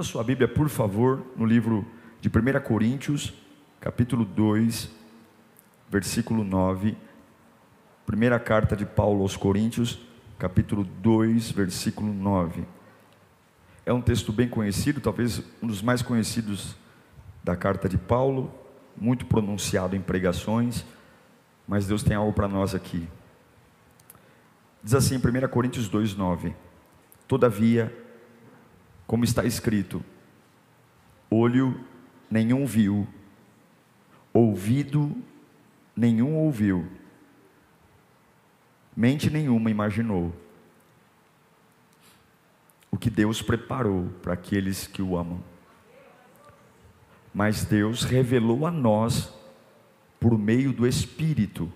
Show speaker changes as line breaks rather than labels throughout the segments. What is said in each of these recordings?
Abra sua Bíblia, por favor, no livro de 1 Coríntios, capítulo 2, versículo 9. Primeira carta de Paulo aos Coríntios, capítulo 2, versículo 9. É um texto bem conhecido, talvez um dos mais conhecidos da carta de Paulo, muito pronunciado em pregações, mas Deus tem algo para nós aqui. Diz assim em 1 Coríntios 2,9: Todavia, como está escrito, olho nenhum viu, ouvido nenhum ouviu, mente nenhuma imaginou o que Deus preparou para aqueles que o amam. Mas Deus revelou a nós por meio do Espírito.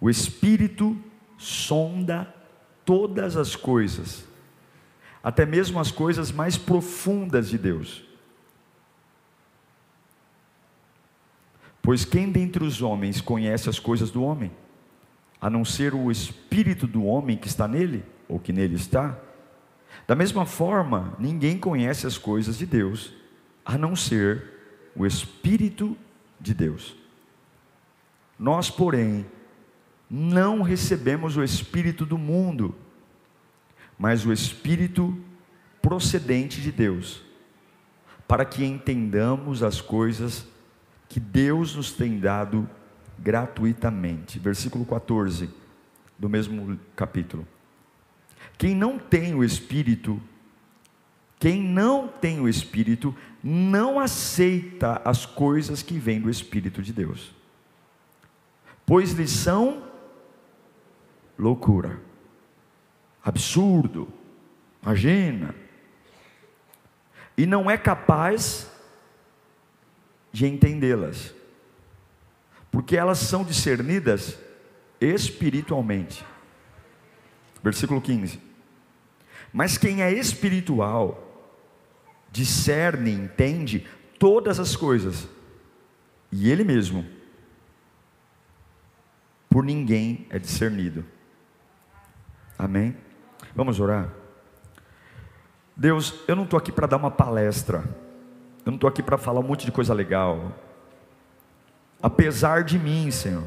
O Espírito sonda todas as coisas, até mesmo as coisas mais profundas de Deus. Pois quem dentre os homens conhece as coisas do homem, a não ser o espírito do homem que está nele, ou que nele está? Da mesma forma, ninguém conhece as coisas de Deus, a não ser o Espírito de Deus. Nós, porém, não recebemos o Espírito do mundo, mas o Espírito procedente de Deus, para que entendamos as coisas que Deus nos tem dado gratuitamente. Versículo 14 do mesmo capítulo. Quem não tem o Espírito, quem não tem o Espírito, não aceita as coisas que vêm do Espírito de Deus, pois lhes são loucura, absurdo, imagina, e não é capaz de entendê-las, porque elas são discernidas espiritualmente. Versículo 15. Mas quem é espiritual, discerne, entende todas as coisas, e ele mesmo, por ninguém é discernido. Amém? Vamos orar? Deus, eu não estou aqui para dar uma palestra, eu não estou aqui para falar um monte de coisa legal, apesar de mim, Senhor,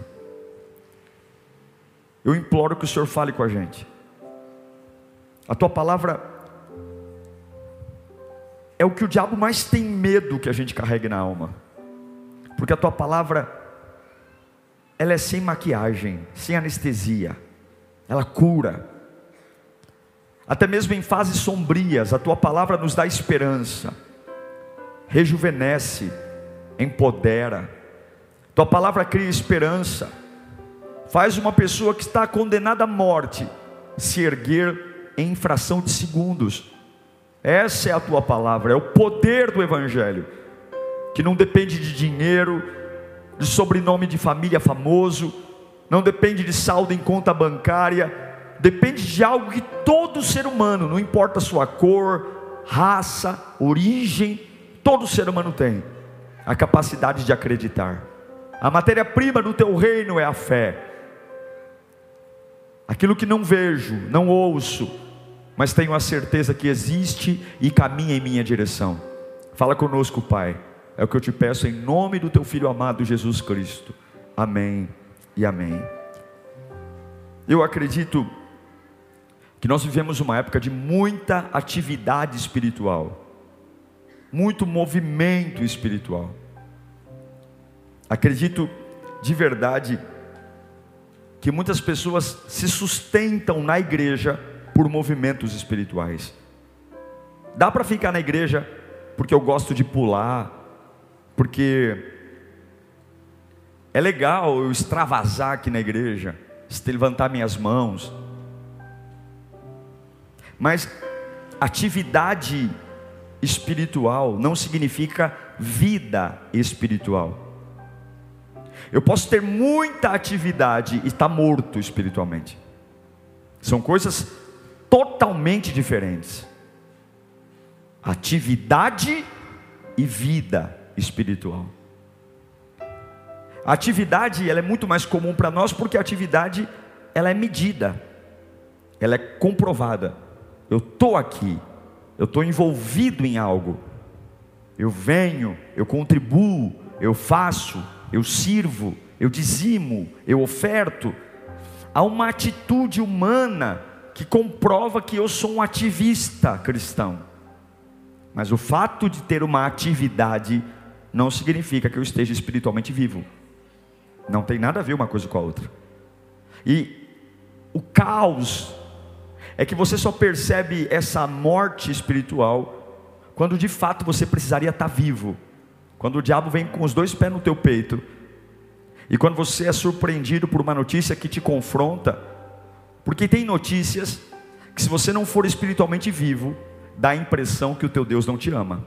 eu imploro que o Senhor fale com a gente. A tua palavra é o que o diabo mais tem medo que a gente carregue na alma. Porque a tua palavra ela é sem maquiagem, sem anestesia. Ela cura. Até mesmo em fases sombrias, a tua palavra nos dá esperança. Rejuvenesce, empodera. Tua palavra cria esperança. Faz uma pessoa que está condenada à morte se erguer em fração de segundos. Essa é a tua palavra, é o poder do Evangelho, que não depende de dinheiro, de sobrenome de família famoso, não depende de saldo em conta bancária, depende de algo que todo ser humano, não importa a sua cor, raça, origem, todo ser humano tem a capacidade de acreditar. A matéria-prima do teu reino é a fé. Aquilo que não vejo, não ouço, mas tenho a certeza que existe e caminha em minha direção. Fala conosco, Pai. É o que eu te peço em nome do teu filho amado Jesus Cristo. Amém e amém. Eu acredito que nós vivemos uma época de muita atividade espiritual, muito movimento espiritual. Acredito de verdade que muitas pessoas se sustentam na igreja por movimentos espirituais. Dá para ficar na igreja porque eu gosto de pular, porque é legal eu extravasar aqui na igreja, levantar minhas mãos. Mas atividade espiritual não significa vida espiritual. Eu posso ter muita atividade e estar tá morto espiritualmente. São coisas totalmente diferentes. Atividade e vida espiritual. A atividade ela é muito mais comum para nós porque a atividade ela é medida, ela é comprovada. Eu estou aqui, eu estou envolvido em algo, eu venho, eu contribuo, eu faço, eu sirvo, eu dizimo, eu oferto. Há uma atitude humana que comprova que eu sou um ativista cristão. Mas o fato de ter uma atividade não significa que eu esteja espiritualmente vivo. Não tem nada a ver uma coisa com a outra. E o caos é que você só percebe essa morte espiritual quando de fato você precisaria estar vivo. Quando o diabo vem com os dois pés no teu peito, e quando você é surpreendido por uma notícia que te confronta, porque tem notícias que se você não for espiritualmente vivo, dá a impressão que o teu Deus não te ama.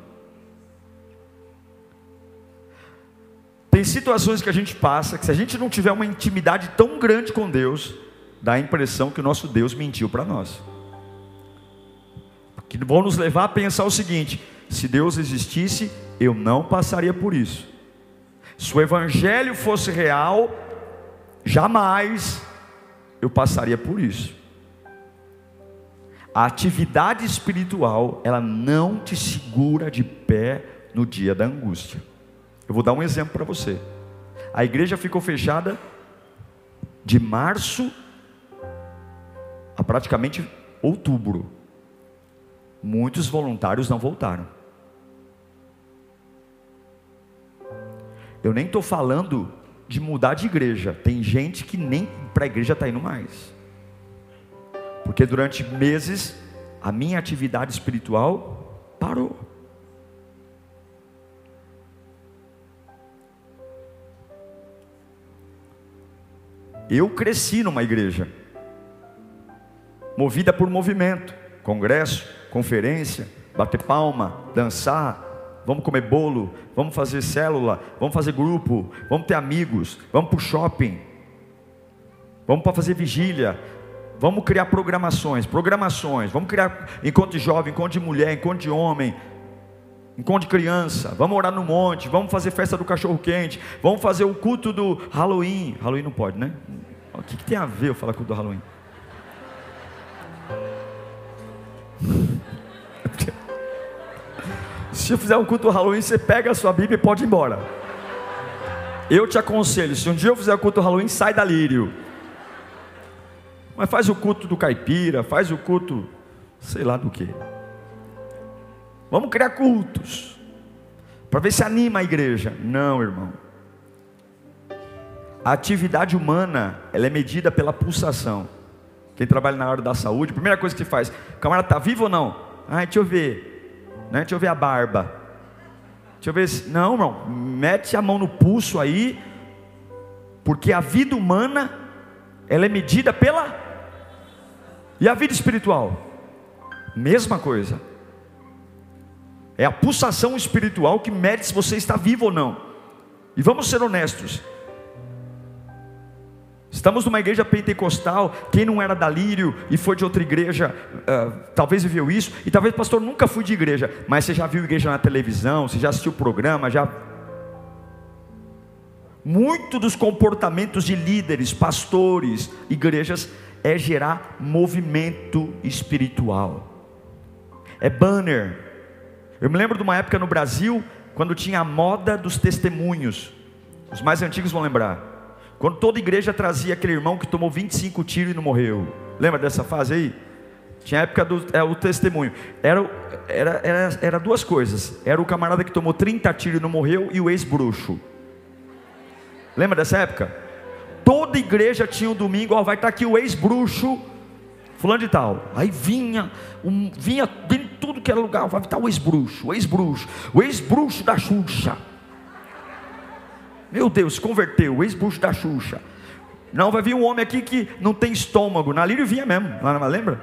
Tem situações que a gente passa que se a gente não tiver uma intimidade tão grande com Deus, dá a impressão que o nosso Deus mentiu para nós. Que vão nos levar a pensar o seguinte: se Deus existisse, eu não passaria por isso. Se o Evangelho fosse real, jamais eu passaria por isso. A atividade espiritual, ela não te segura de pé no dia da angústia. Eu vou dar um exemplo para você. A igreja ficou fechada de março a praticamente outubro. Muitos voluntários não voltaram. Eu nem estou falando de mudar de igreja. Tem gente que nem para a igreja está indo mais. Porque durante meses a minha atividade espiritual parou. Eu cresci numa igreja, movida por movimento, congresso, conferência, bater palma, dançar, vamos comer bolo, vamos fazer célula, vamos fazer grupo, vamos ter amigos, vamos para o shopping, vamos para fazer vigília, vamos criar programações, programações, vamos criar encontro de jovem, encontro de mulher, encontro de homem, encontro de criança, vamos orar no monte, vamos fazer festa do cachorro quente, vamos fazer o culto do Halloween, Halloween não pode, né? O que, que tem a ver eu falar culto do Halloween? Se eu fizer um culto Halloween, você pega a sua Bíblia e pode ir embora. Eu te aconselho, se um dia eu fizer o culto Halloween, sai da lírio. Mas faz o culto do caipira, faz o culto, sei lá do que. Vamos criar cultos. Para ver se anima a igreja. Não, irmão. A atividade humana, ela é medida pela pulsação. Quem trabalha na área da saúde, a primeira coisa que faz, o camarada está vivo ou não? Ah, deixa eu ver. Né? Deixa eu ver a barba. Deixa eu ver se. Não, irmão. Mete a mão no pulso aí. Porque a vida humana, ela é medida pela. E a vida espiritual? Mesma coisa. É a pulsação espiritual que mede se você está vivo ou não. E vamos ser honestos. Estamos numa igreja pentecostal. Quem não era da Lírio e foi de outra igreja, uh, talvez viveu isso. E talvez, pastor, nunca fui de igreja, mas você já viu igreja na televisão, você já assistiu o programa, já. Muito dos comportamentos de líderes, pastores, igrejas, é gerar movimento espiritual. É banner. Eu me lembro de uma época no Brasil, quando tinha a moda dos testemunhos. Os mais antigos vão lembrar quando toda igreja trazia aquele irmão que tomou 25 tiros e não morreu. Lembra dessa fase aí? Tinha a época do é, o testemunho. Era, era, era, era duas coisas. Era o camarada que tomou 30 tiros e não morreu e o ex-bruxo. Lembra dessa época? Toda igreja tinha um domingo, ó, vai estar aqui o ex-bruxo, fulano de tal. Aí vinha, um, vinha, vinha tudo que era lugar, vai estar o ex-bruxo, o ex-bruxo, o ex-bruxo da Xuxa. Meu Deus, converteu, ex-bucho da Xuxa. Não, vai vir um homem aqui que não tem estômago. Na Lírio vinha mesmo, lembra?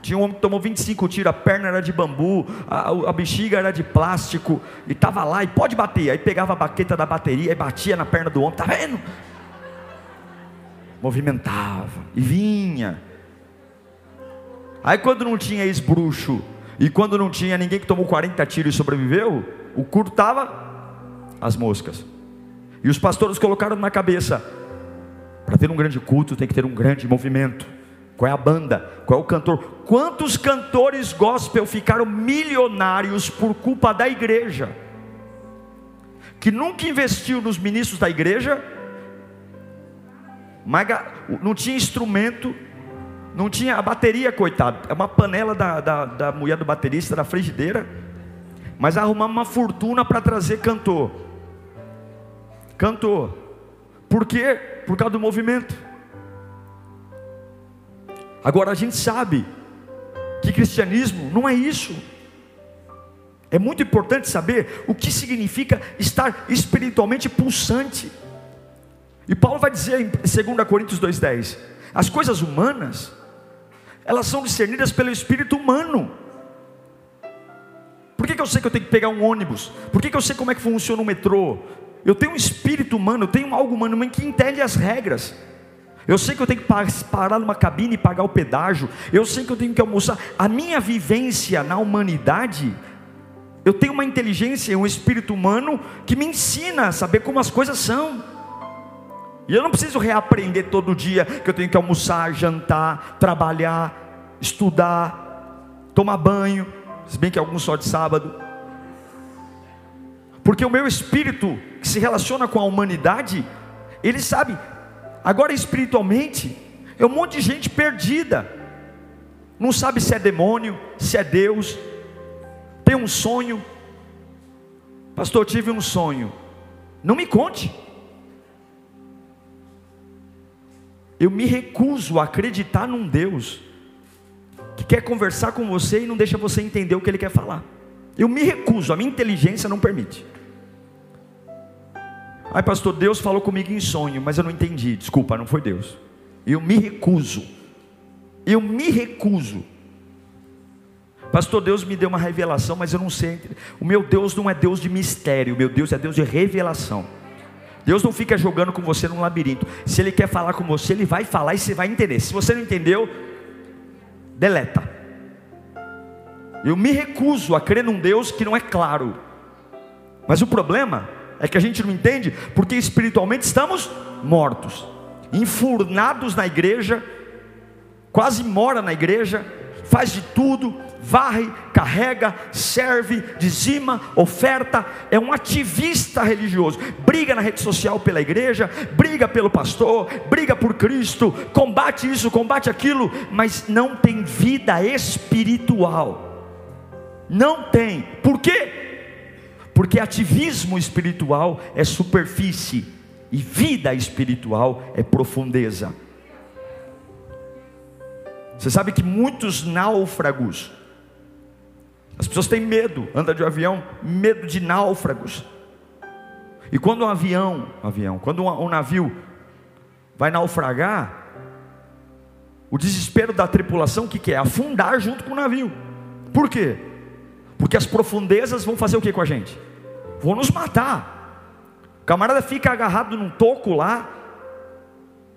Tinha um homem que tomou 25 tiros, a perna era de bambu, a, a bexiga era de plástico, e estava lá, e pode bater. Aí pegava a baqueta da bateria e batia na perna do homem, tá vendo? Movimentava, e vinha. Aí quando não tinha ex-bruxo, e quando não tinha ninguém que tomou 40 tiros e sobreviveu, o curto estava as moscas. E os pastores colocaram na cabeça: para ter um grande culto tem que ter um grande movimento. Qual é a banda? Qual é o cantor? Quantos cantores gospel ficaram milionários por culpa da igreja? Que nunca investiu nos ministros da igreja, não tinha instrumento, não tinha a bateria, coitado. É uma panela da, da, da mulher do baterista, da frigideira. Mas arrumamos uma fortuna para trazer cantor. Cantor. Por quê? Por causa do movimento. Agora a gente sabe que cristianismo não é isso. É muito importante saber o que significa estar espiritualmente pulsante. E Paulo vai dizer em 2 Coríntios 2,10: as coisas humanas, elas são discernidas pelo espírito humano. Por que, que eu sei que eu tenho que pegar um ônibus? Por que, que eu sei como é que funciona o metrô? Eu tenho um espírito humano, eu tenho algo humano que entende as regras. Eu sei que eu tenho que parar numa cabine e pagar o pedágio. Eu sei que eu tenho que almoçar. A minha vivência na humanidade, eu tenho uma inteligência, um espírito humano que me ensina a saber como as coisas são. E eu não preciso reaprender todo dia que eu tenho que almoçar, jantar, trabalhar, estudar, tomar banho, se bem que alguns só de sábado. Porque o meu espírito que se relaciona com a humanidade, ele sabe Agora, espiritualmente, é um monte de gente perdida, não sabe se é demônio, se é Deus, tem um sonho. Pastor, tive um sonho. Não me conte. Eu me recuso a acreditar num Deus que quer conversar com você e não deixa você entender o que ele quer falar. Eu me recuso, a minha inteligência não permite. Ai, pastor, Deus falou comigo em sonho, mas eu não entendi. Desculpa, não foi Deus. Eu me recuso. Eu me recuso. Pastor, Deus me deu uma revelação, mas eu não sei. O meu Deus não é Deus de mistério, o meu Deus é Deus de revelação. Deus não fica jogando com você num labirinto. Se Ele quer falar com você, Ele vai falar e você vai entender. Se você não entendeu, deleta. Eu me recuso a crer num Deus que não é claro. Mas o problema é que a gente não entende porque espiritualmente estamos mortos, enfurnados na igreja, quase mora na igreja, faz de tudo, varre, carrega, serve, dizima, oferta, é um ativista religioso, briga na rede social pela igreja, briga pelo pastor, briga por Cristo, combate isso, combate aquilo, mas não tem vida espiritual. Não tem. Por quê? Porque ativismo espiritual é superfície e vida espiritual é profundeza. Você sabe que muitos náufragos, as pessoas têm medo, anda de avião, medo de náufragos. E quando um avião, avião, quando um, um navio vai naufragar, o desespero da tripulação, o que, que é? Afundar junto com o navio. Por quê? Porque as profundezas vão fazer o que com a gente? Vão nos matar. O camarada fica agarrado num toco lá,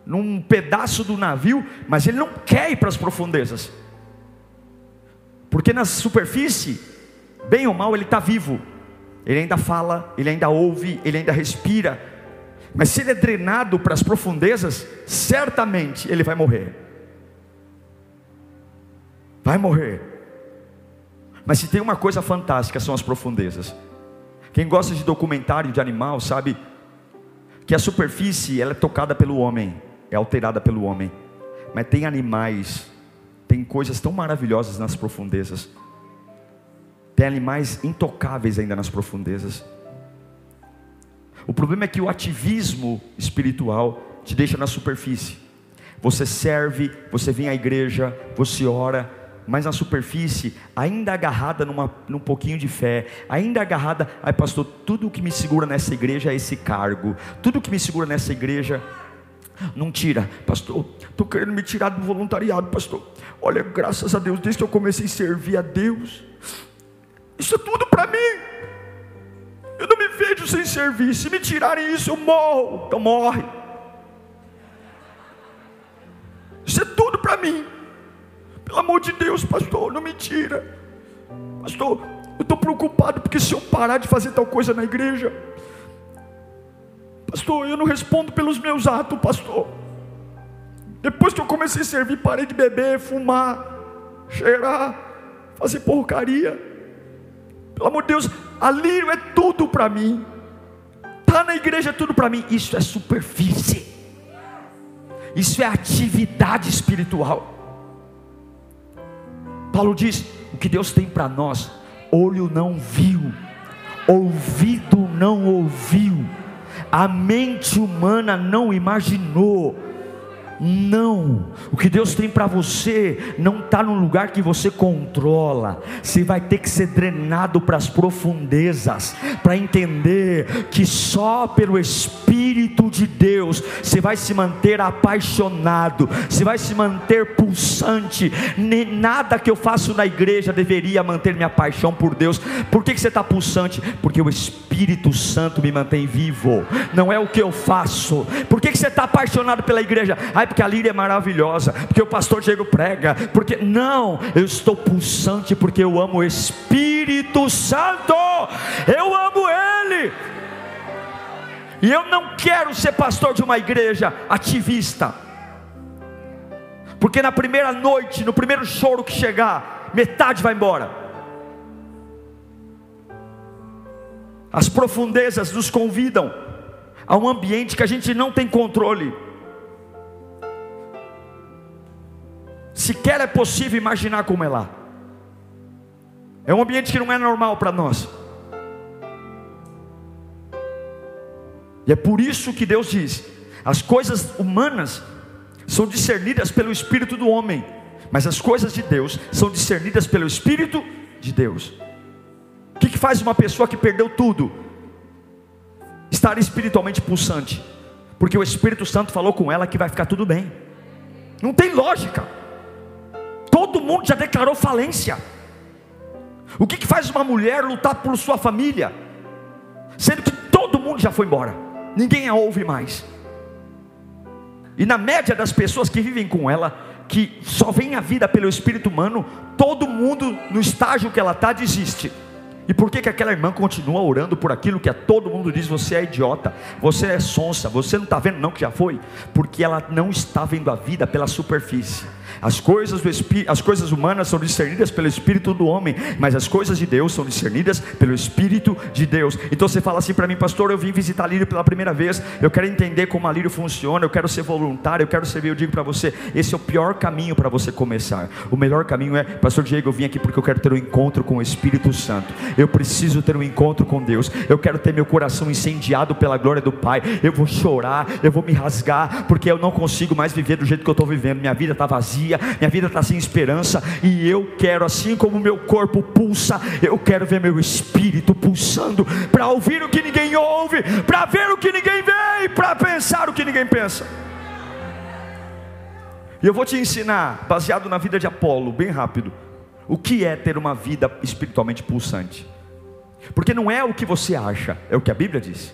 num pedaço do navio, mas ele não quer ir para as profundezas. Porque na superfície, bem ou mal, ele está vivo. Ele ainda fala, ele ainda ouve, ele ainda respira. Mas se ele é drenado para as profundezas, certamente ele vai morrer. Vai morrer. Mas se tem uma coisa fantástica, são as profundezas. Quem gosta de documentário de animal sabe que a superfície ela é tocada pelo homem, é alterada pelo homem. Mas tem animais, tem coisas tão maravilhosas nas profundezas. Tem animais intocáveis ainda nas profundezas. O problema é que o ativismo espiritual te deixa na superfície. Você serve, você vem à igreja, você ora, mas na superfície, ainda agarrada numa, num pouquinho de fé, ainda agarrada, ai pastor, tudo que me segura nessa igreja é esse cargo, tudo que me segura nessa igreja Não tira, pastor. Estou querendo me tirar do voluntariado, pastor. Olha, graças a Deus, desde que eu comecei a servir a Deus, isso é tudo para mim. Eu não me vejo sem servir. Se me tirarem isso, eu morro. Então morre. Isso é tudo para mim. Pelo amor de Deus, pastor, não me tira. Pastor, eu estou preocupado porque se eu parar de fazer tal coisa na igreja, pastor, eu não respondo pelos meus atos, pastor. Depois que eu comecei a servir, parei de beber, fumar, cheirar, fazer porcaria. Pelo amor de Deus, ali é tudo para mim. Tá na igreja é tudo para mim. Isso é superfície. Isso é atividade espiritual. Paulo diz: o que Deus tem para nós, olho não viu, ouvido não ouviu, a mente humana não imaginou não, o que Deus tem para você não está no lugar que você controla. Você vai ter que ser drenado para as profundezas, para entender que só pelo Espírito de Deus você vai se manter apaixonado, você vai se manter pulsante. Nada que eu faço na igreja deveria manter minha paixão por Deus. Por que, que você está pulsante? Porque o Espírito Santo me mantém vivo, não é o que eu faço. Por que, que você está apaixonado pela igreja? ai, porque a líria é maravilhosa, porque o pastor Diego prega, porque não, eu estou pulsante porque eu amo o Espírito Santo, eu amo Ele. E eu não quero ser pastor de uma igreja ativista. Porque na primeira noite, no primeiro choro que chegar, metade vai embora. As profundezas nos convidam a um ambiente que a gente não tem controle. sequer é possível imaginar como é lá. É um ambiente que não é normal para nós. E é por isso que Deus diz: as coisas humanas são discernidas pelo Espírito do homem, mas as coisas de Deus são discernidas pelo Espírito de Deus. O que, que faz uma pessoa que perdeu tudo estar espiritualmente pulsante? Porque o Espírito Santo falou com ela que vai ficar tudo bem. Não tem lógica. Todo mundo já declarou falência. O que, que faz uma mulher lutar por sua família? Sendo que todo mundo já foi embora, ninguém a ouve mais. E na média das pessoas que vivem com ela, que só vem a vida pelo espírito humano, todo mundo no estágio que ela está desiste. E por que, que aquela irmã continua orando por aquilo que a todo mundo diz: você é idiota, você é sonsa, você não está vendo não que já foi? Porque ela não está vendo a vida pela superfície. As coisas, do Espírito, as coisas humanas são discernidas pelo Espírito do homem, mas as coisas de Deus são discernidas pelo Espírito de Deus. Então você fala assim para mim, pastor, eu vim visitar Lírio pela primeira vez, eu quero entender como a Lírio funciona, eu quero ser voluntário, eu quero servir. Eu digo para você, esse é o pior caminho para você começar. O melhor caminho é, pastor Diego, eu vim aqui porque eu quero ter um encontro com o Espírito Santo. Eu preciso ter um encontro com Deus. Eu quero ter meu coração incendiado pela glória do Pai. Eu vou chorar, eu vou me rasgar, porque eu não consigo mais viver do jeito que eu estou vivendo. Minha vida está vazia minha vida está sem esperança, e eu quero, assim como meu corpo pulsa, eu quero ver meu espírito pulsando, para ouvir o que ninguém ouve, para ver o que ninguém vê, e para pensar o que ninguém pensa. E eu vou te ensinar, baseado na vida de Apolo, bem rápido, o que é ter uma vida espiritualmente pulsante. Porque não é o que você acha, é o que a Bíblia diz.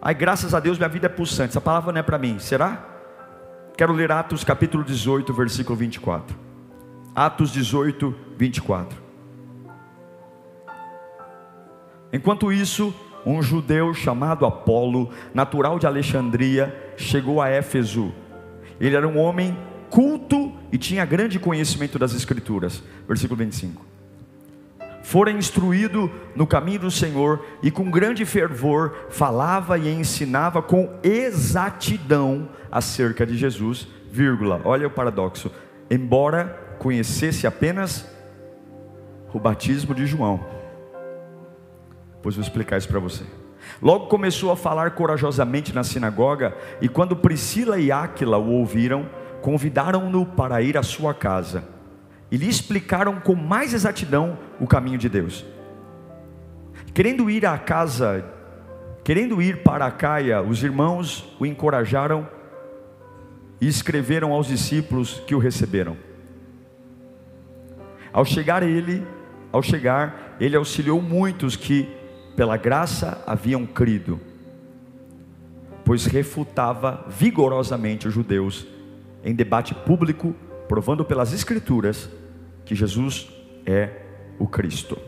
Ai, graças a Deus minha vida é pulsante. Essa palavra não é para mim, será? Quero ler Atos capítulo 18, versículo 24. Atos 18, 24. Enquanto isso, um judeu chamado Apolo, natural de Alexandria, chegou a Éfeso. Ele era um homem culto e tinha grande conhecimento das Escrituras. Versículo 25 fora instruído no caminho do Senhor e com grande fervor falava e ensinava com exatidão acerca de Jesus, vírgula. Olha o paradoxo. Embora conhecesse apenas o batismo de João. Pois vou explicar isso para você. Logo começou a falar corajosamente na sinagoga, e quando Priscila e Áquila o ouviram, convidaram-no para ir à sua casa e lhe explicaram com mais exatidão o caminho de Deus. Querendo ir à casa Querendo ir para a Caia, os irmãos o encorajaram e escreveram aos discípulos que o receberam. Ao chegar ele, ao chegar, ele auxiliou muitos que pela graça haviam crido, pois refutava vigorosamente os judeus em debate público, provando pelas escrituras que Jesus é o Cristo.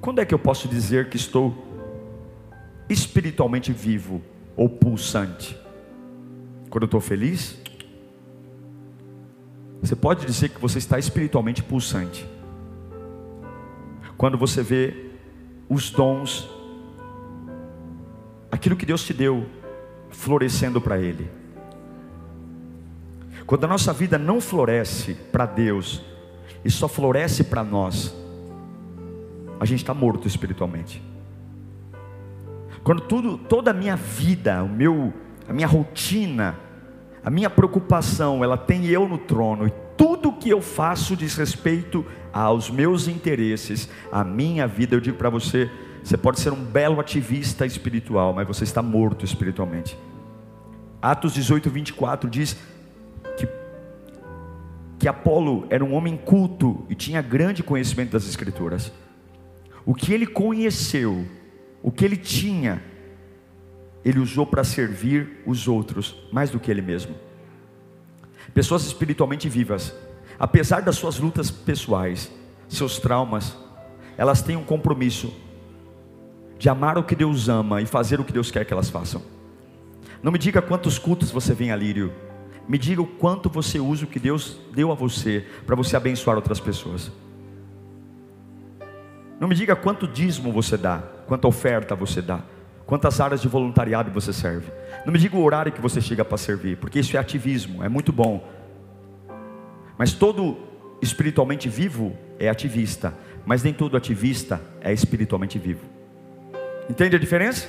Quando é que eu posso dizer que estou espiritualmente vivo ou pulsante? Quando eu estou feliz? Você pode dizer que você está espiritualmente pulsante. Quando você vê os dons, aquilo que Deus te deu, florescendo para Ele. Quando a nossa vida não floresce para Deus, e só floresce para nós, a gente está morto espiritualmente. Quando tudo, toda a minha vida, o meu, a minha rotina, a minha preocupação, ela tem eu no trono, e tudo que eu faço diz respeito aos meus interesses, à minha vida, eu digo para você, você pode ser um belo ativista espiritual, mas você está morto espiritualmente. Atos 18, 24 diz: que Apolo era um homem culto e tinha grande conhecimento das Escrituras. O que ele conheceu, o que ele tinha, ele usou para servir os outros mais do que ele mesmo. Pessoas espiritualmente vivas, apesar das suas lutas pessoais, seus traumas, elas têm um compromisso de amar o que Deus ama e fazer o que Deus quer que elas façam. Não me diga quantos cultos você vem a Lírio me diga o quanto você usa o que Deus deu a você para você abençoar outras pessoas. Não me diga quanto dízimo você dá, quanta oferta você dá, quantas áreas de voluntariado você serve. Não me diga o horário que você chega para servir, porque isso é ativismo, é muito bom. Mas todo espiritualmente vivo é ativista, mas nem todo ativista é espiritualmente vivo. Entende a diferença?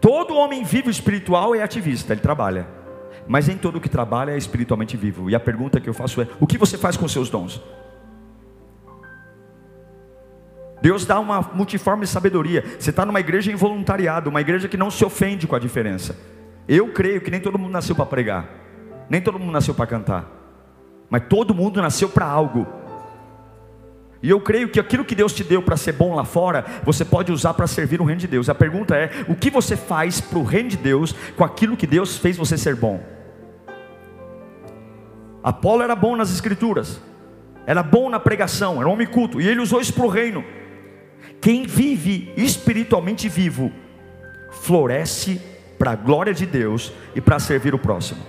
Todo homem vivo espiritual é ativista, ele trabalha. Mas nem todo que trabalha é espiritualmente vivo. E a pergunta que eu faço é: o que você faz com seus dons? Deus dá uma multiforme sabedoria. Você está numa igreja em voluntariado, uma igreja que não se ofende com a diferença. Eu creio que nem todo mundo nasceu para pregar, nem todo mundo nasceu para cantar, mas todo mundo nasceu para algo. E eu creio que aquilo que Deus te deu para ser bom lá fora, você pode usar para servir o reino de Deus. A pergunta é: o que você faz para o reino de Deus com aquilo que Deus fez você ser bom? Apolo era bom nas escrituras, era bom na pregação, era um homem culto, e ele usou isso para o reino. Quem vive espiritualmente vivo, floresce para a glória de Deus e para servir o próximo.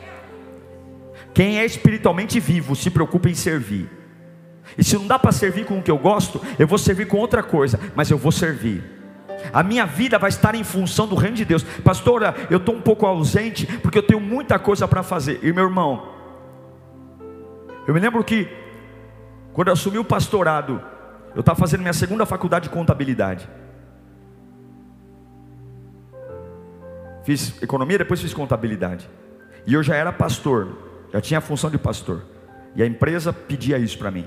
Quem é espiritualmente vivo se preocupa em servir. E se não dá para servir com o que eu gosto, eu vou servir com outra coisa, mas eu vou servir. A minha vida vai estar em função do reino de Deus. Pastora, eu estou um pouco ausente porque eu tenho muita coisa para fazer. E meu irmão, eu me lembro que, quando eu assumi o pastorado, eu estava fazendo minha segunda faculdade de contabilidade. Fiz economia, depois fiz contabilidade. E eu já era pastor, já tinha a função de pastor. E a empresa pedia isso para mim.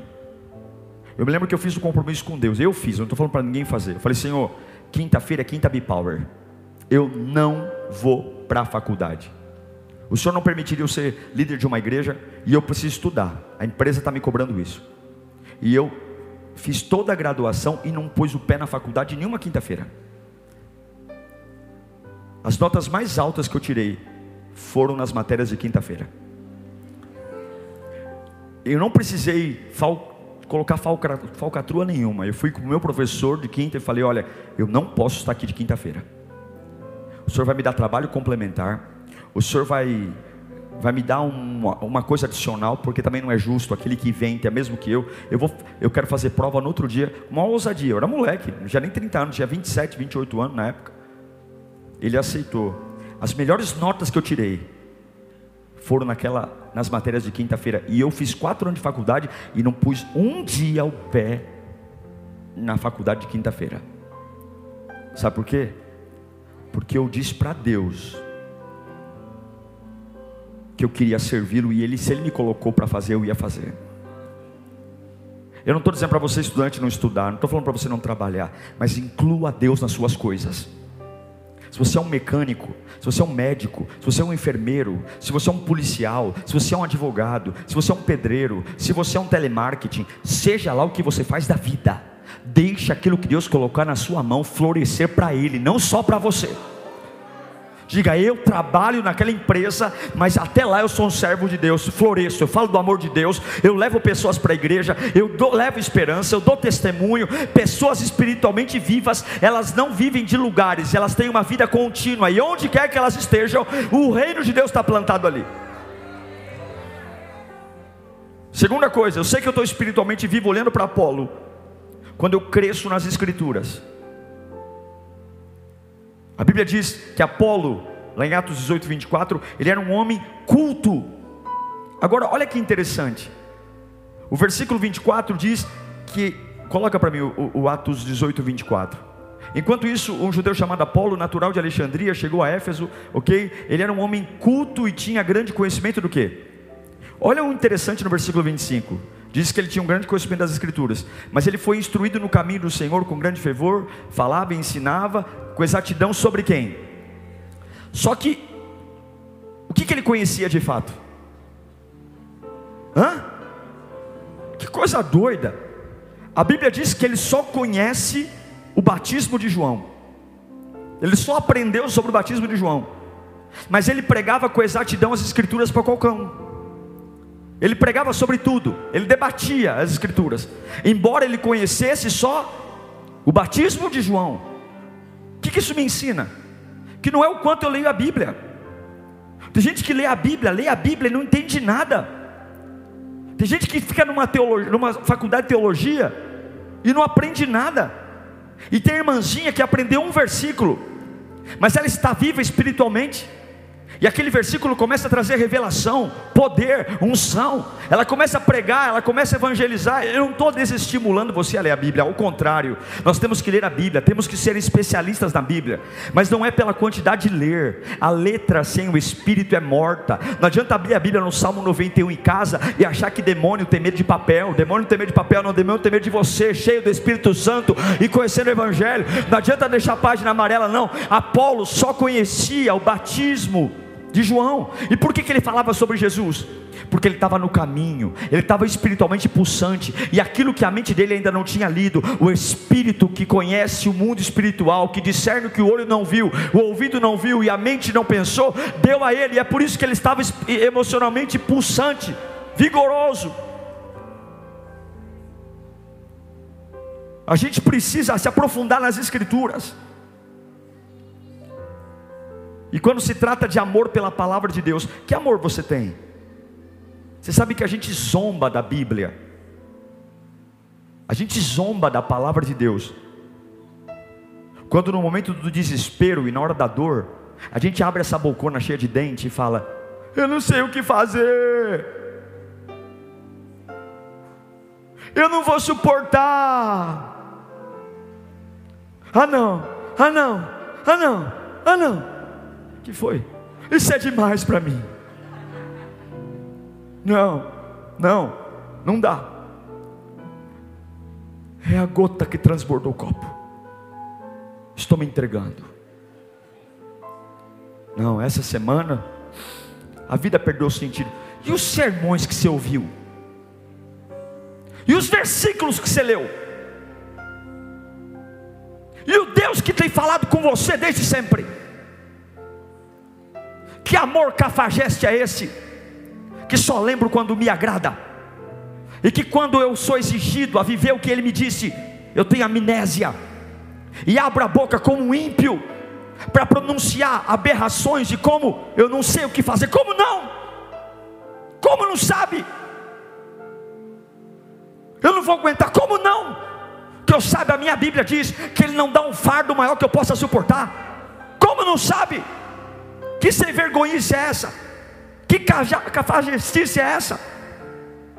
Eu me lembro que eu fiz um compromisso com Deus. Eu fiz, eu não estou falando para ninguém fazer. Eu falei, Senhor, quinta-feira é quinta B-Power. Eu não vou para a faculdade. O senhor não permitiria eu ser líder de uma igreja e eu preciso estudar. A empresa está me cobrando isso. E eu fiz toda a graduação e não pus o pé na faculdade nenhuma quinta-feira. As notas mais altas que eu tirei foram nas matérias de quinta-feira. Eu não precisei fal colocar falca falcatrua nenhuma. Eu fui com o meu professor de quinta e falei: Olha, eu não posso estar aqui de quinta-feira. O senhor vai me dar trabalho complementar o Senhor vai, vai me dar uma, uma coisa adicional, porque também não é justo aquele que que é mesmo que eu, eu, vou, eu quero fazer prova no outro dia, uma ousadia, eu era moleque, já nem 30 anos, tinha 27, 28 anos na época. Ele aceitou. As melhores notas que eu tirei foram naquela, nas matérias de quinta-feira. E eu fiz quatro anos de faculdade e não pus um dia o pé na faculdade de quinta-feira. Sabe por quê? Porque eu disse para Deus que eu queria servi-lo e ele, se ele me colocou para fazer, eu ia fazer. Eu não estou dizendo para você, estudante, não estudar, não estou falando para você não trabalhar, mas inclua Deus nas suas coisas. se você é um mecânico, se você é um médico, se você é um enfermeiro, se você é um policial, se você é um advogado, se você é um pedreiro, se você é um telemarketing, seja lá o que você faz da vida, deixe aquilo que Deus colocar na sua mão florescer para Ele, não só para você. Diga, eu trabalho naquela empresa, mas até lá eu sou um servo de Deus, floresço, eu falo do amor de Deus, eu levo pessoas para a igreja, eu dou, levo esperança, eu dou testemunho. Pessoas espiritualmente vivas, elas não vivem de lugares, elas têm uma vida contínua, e onde quer que elas estejam, o reino de Deus está plantado ali. Segunda coisa, eu sei que eu estou espiritualmente vivo olhando para Apolo, quando eu cresço nas Escrituras. A Bíblia diz que Apolo, lá em Atos 18, 24, ele era um homem culto. Agora, olha que interessante. O versículo 24 diz que, coloca para mim o, o, Atos 18, 24. Enquanto isso, um judeu chamado Apolo, natural de Alexandria, chegou a Éfeso, ok? Ele era um homem culto e tinha grande conhecimento do que? Olha o interessante no versículo 25. Diz que ele tinha um grande conhecimento das Escrituras, mas ele foi instruído no caminho do Senhor com grande fervor, falava e ensinava com exatidão sobre quem? Só que, o que, que ele conhecia de fato? Hã? Que coisa doida! A Bíblia diz que ele só conhece o batismo de João, ele só aprendeu sobre o batismo de João, mas ele pregava com exatidão as Escrituras para qualquer um. Ele pregava sobre tudo, ele debatia as Escrituras, embora ele conhecesse só o batismo de João. O que, que isso me ensina? Que não é o quanto eu leio a Bíblia. Tem gente que lê a Bíblia, lê a Bíblia e não entende nada. Tem gente que fica numa, teologia, numa faculdade de teologia e não aprende nada. E tem irmãzinha que aprendeu um versículo, mas ela está viva espiritualmente. E aquele versículo começa a trazer revelação, poder, unção. Ela começa a pregar, ela começa a evangelizar. Eu não estou desestimulando você a ler a Bíblia, ao contrário, nós temos que ler a Bíblia, temos que ser especialistas na Bíblia, mas não é pela quantidade de ler. A letra sem o Espírito é morta. Não adianta abrir a Bíblia no Salmo 91 em casa e achar que demônio tem medo de papel. Demônio tem medo de papel, não, demônio tem medo de você, cheio do Espírito Santo e conhecendo o Evangelho. Não adianta deixar a página amarela, não. Apolo só conhecia o batismo de João. E por que, que ele falava sobre Jesus? Porque ele estava no caminho, ele estava espiritualmente pulsante, e aquilo que a mente dele ainda não tinha lido, o espírito que conhece o mundo espiritual, que discerne o que o olho não viu, o ouvido não viu e a mente não pensou, deu a ele, e é por isso que ele estava emocionalmente pulsante, vigoroso. A gente precisa se aprofundar nas Escrituras. E quando se trata de amor pela palavra de Deus, que amor você tem? Você sabe que a gente zomba da Bíblia, a gente zomba da palavra de Deus. Quando no momento do desespero e na hora da dor, a gente abre essa bocona cheia de dente e fala: Eu não sei o que fazer, eu não vou suportar. Ah não, ah não, ah não, ah não que foi? Isso é demais para mim. Não, não, não dá. É a gota que transbordou o copo. Estou me entregando. Não, essa semana a vida perdeu o sentido. E os sermões que você ouviu? E os versículos que você leu? E o Deus que tem falado com você desde sempre? Que amor cafajeste é esse? Que só lembro quando me agrada, e que quando eu sou exigido a viver o que ele me disse, eu tenho amnésia, e abro a boca como um ímpio, para pronunciar aberrações de como eu não sei o que fazer, como não? Como não sabe? Eu não vou aguentar, como não? Que eu saiba, a minha Bíblia diz que Ele não dá um fardo maior que eu possa suportar. Como não sabe? Que sem vergonhice é essa? Que cafajestice é essa?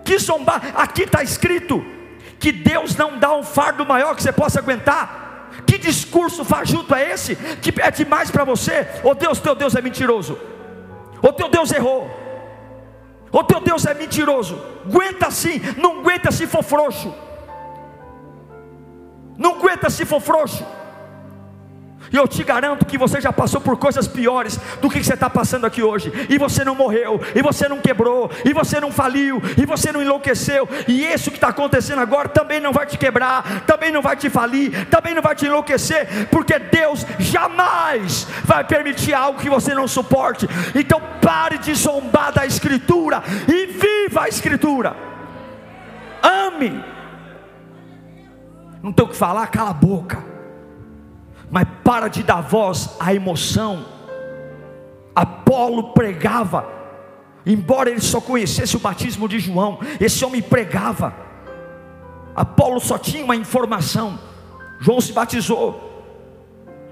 Que zombar? Aqui está escrito que Deus não dá um fardo maior que você possa aguentar. Que discurso fajuto é esse? Que é demais para você? Oh Deus, teu Deus é mentiroso? Oh teu Deus errou? Ou oh teu Deus é mentiroso? Aguenta sim, não aguenta se for frouxo. Não aguenta se for frouxo. E eu te garanto que você já passou por coisas piores do que você está passando aqui hoje. E você não morreu, e você não quebrou, e você não faliu, e você não enlouqueceu. E isso que está acontecendo agora também não vai te quebrar, também não vai te falir, também não vai te enlouquecer, porque Deus jamais vai permitir algo que você não suporte. Então pare de zombar da Escritura e viva a Escritura. Ame. Não tem o que falar, cala a boca mas para de dar voz à emoção. Apolo pregava, embora ele só conhecesse o batismo de João, esse homem pregava. Apolo só tinha uma informação. João se batizou,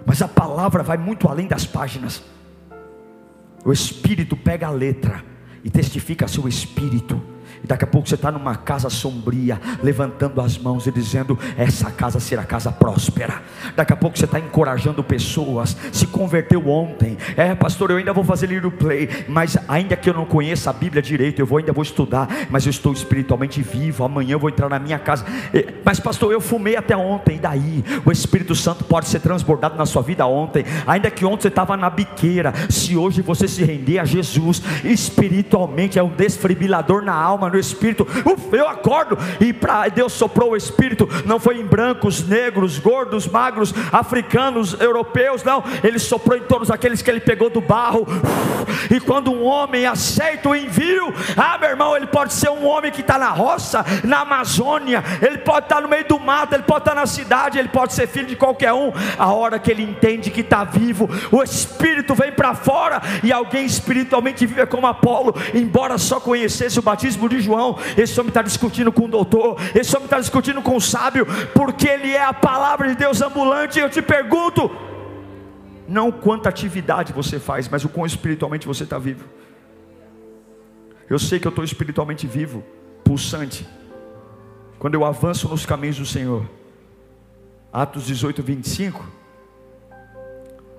mas a palavra vai muito além das páginas. O Espírito pega a letra e testifica seu espírito. E daqui a pouco você está numa casa sombria, levantando as mãos e dizendo: Essa casa será casa próspera. Daqui a pouco você está encorajando pessoas. Se converteu ontem. É, pastor, eu ainda vou fazer little play. Mas ainda que eu não conheça a Bíblia direito, eu vou, ainda vou estudar. Mas eu estou espiritualmente vivo. Amanhã eu vou entrar na minha casa. Mas, pastor, eu fumei até ontem. E daí? O Espírito Santo pode ser transbordado na sua vida ontem. Ainda que ontem você estava na biqueira. Se hoje você se render a Jesus, espiritualmente é um desfibrilador na alma no espírito. Uf, eu acordo e para Deus soprou o espírito. Não foi em brancos, negros, gordos, magros, africanos, europeus, não. Ele soprou em todos aqueles que ele pegou do barro. E quando um homem aceita o envio, ah, meu irmão, ele pode ser um homem que está na roça, na Amazônia, ele pode estar tá no meio do mato, ele pode estar tá na cidade, ele pode ser filho de qualquer um. A hora que ele entende que está vivo, o espírito vem para fora e alguém espiritualmente vive como Apolo, embora só conhecesse o batismo de João, esse homem está discutindo com o doutor, esse homem está discutindo com o sábio, porque ele é a palavra de Deus ambulante. Eu te pergunto, não quanta atividade você faz, mas o quão espiritualmente você está vivo. Eu sei que eu estou espiritualmente vivo, pulsante, quando eu avanço nos caminhos do Senhor. Atos 18, 25.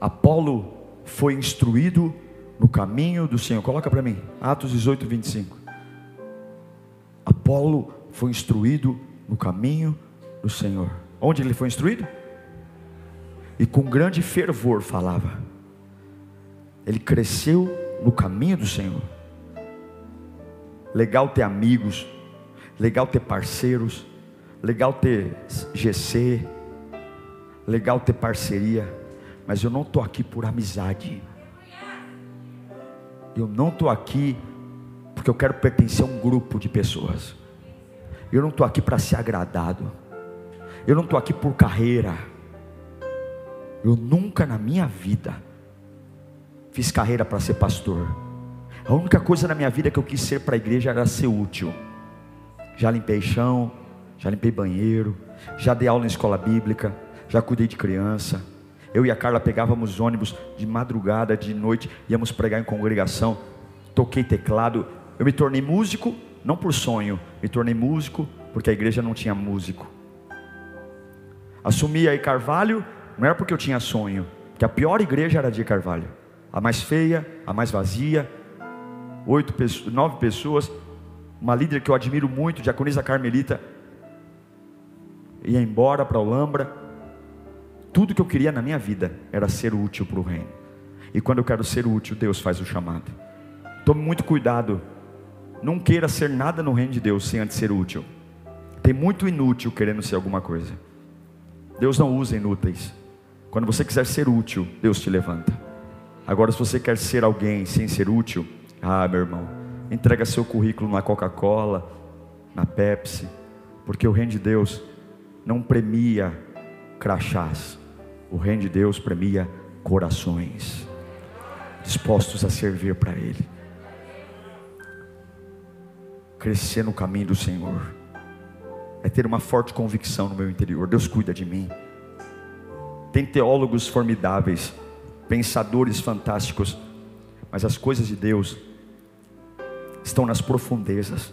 Apolo foi instruído no caminho do Senhor. Coloca para mim, Atos 18, 25. Apolo foi instruído no caminho do Senhor. Onde ele foi instruído? E com grande fervor falava. Ele cresceu no caminho do Senhor. Legal ter amigos, legal ter parceiros, legal ter GC, legal ter parceria, mas eu não estou aqui por amizade. Eu não estou aqui porque eu quero pertencer a um grupo de pessoas. Eu não estou aqui para ser agradado. Eu não estou aqui por carreira. Eu nunca na minha vida fiz carreira para ser pastor. A única coisa na minha vida que eu quis ser para a igreja era ser útil. Já limpei chão, já limpei banheiro, já dei aula em escola bíblica, já cuidei de criança. Eu e a Carla pegávamos ônibus de madrugada, de noite, íamos pregar em congregação. Toquei teclado, eu me tornei músico, não por sonho, me tornei músico porque a igreja não tinha músico. Assumi aí Carvalho, não era porque eu tinha sonho, que a pior igreja era de Carvalho, a mais feia, a mais vazia, oito, nove pessoas, uma líder que eu admiro muito, diaconisa Carmelita, ia embora para Olambra. Tudo que eu queria na minha vida era ser útil para o reino. E quando eu quero ser útil, Deus faz o chamado. Tome muito cuidado não queira ser nada no reino de Deus sem antes ser útil. Tem muito inútil querendo ser alguma coisa. Deus não usa inúteis. Quando você quiser ser útil, Deus te levanta. Agora, se você quer ser alguém sem ser útil, ah, meu irmão, entrega seu currículo na Coca-Cola, na Pepsi, porque o reino de Deus não premia crachás. O reino de Deus premia corações dispostos a servir para Ele crescer no caminho do Senhor, é ter uma forte convicção no meu interior: Deus cuida de mim. Tem teólogos formidáveis, pensadores fantásticos, mas as coisas de Deus estão nas profundezas.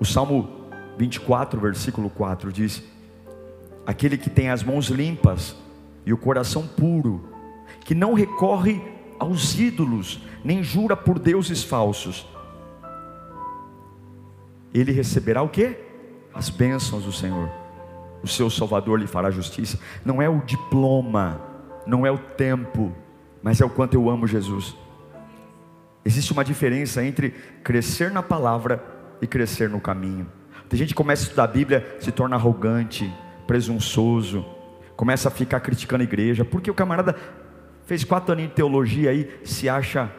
O Salmo 24, versículo 4 diz: Aquele que tem as mãos limpas e o coração puro, que não recorre aos ídolos, nem jura por deuses falsos, ele receberá o que? As bênçãos do Senhor. o seu Salvador lhe fará justiça. Não é o diploma, não é o tempo, mas é o quanto eu amo Jesus. Existe uma diferença entre crescer na palavra e crescer no caminho. Tem gente que começa a estudar a Bíblia, se torna arrogante, presunçoso, começa a ficar criticando a igreja, porque o camarada fez quatro anos de teologia aí, se acha,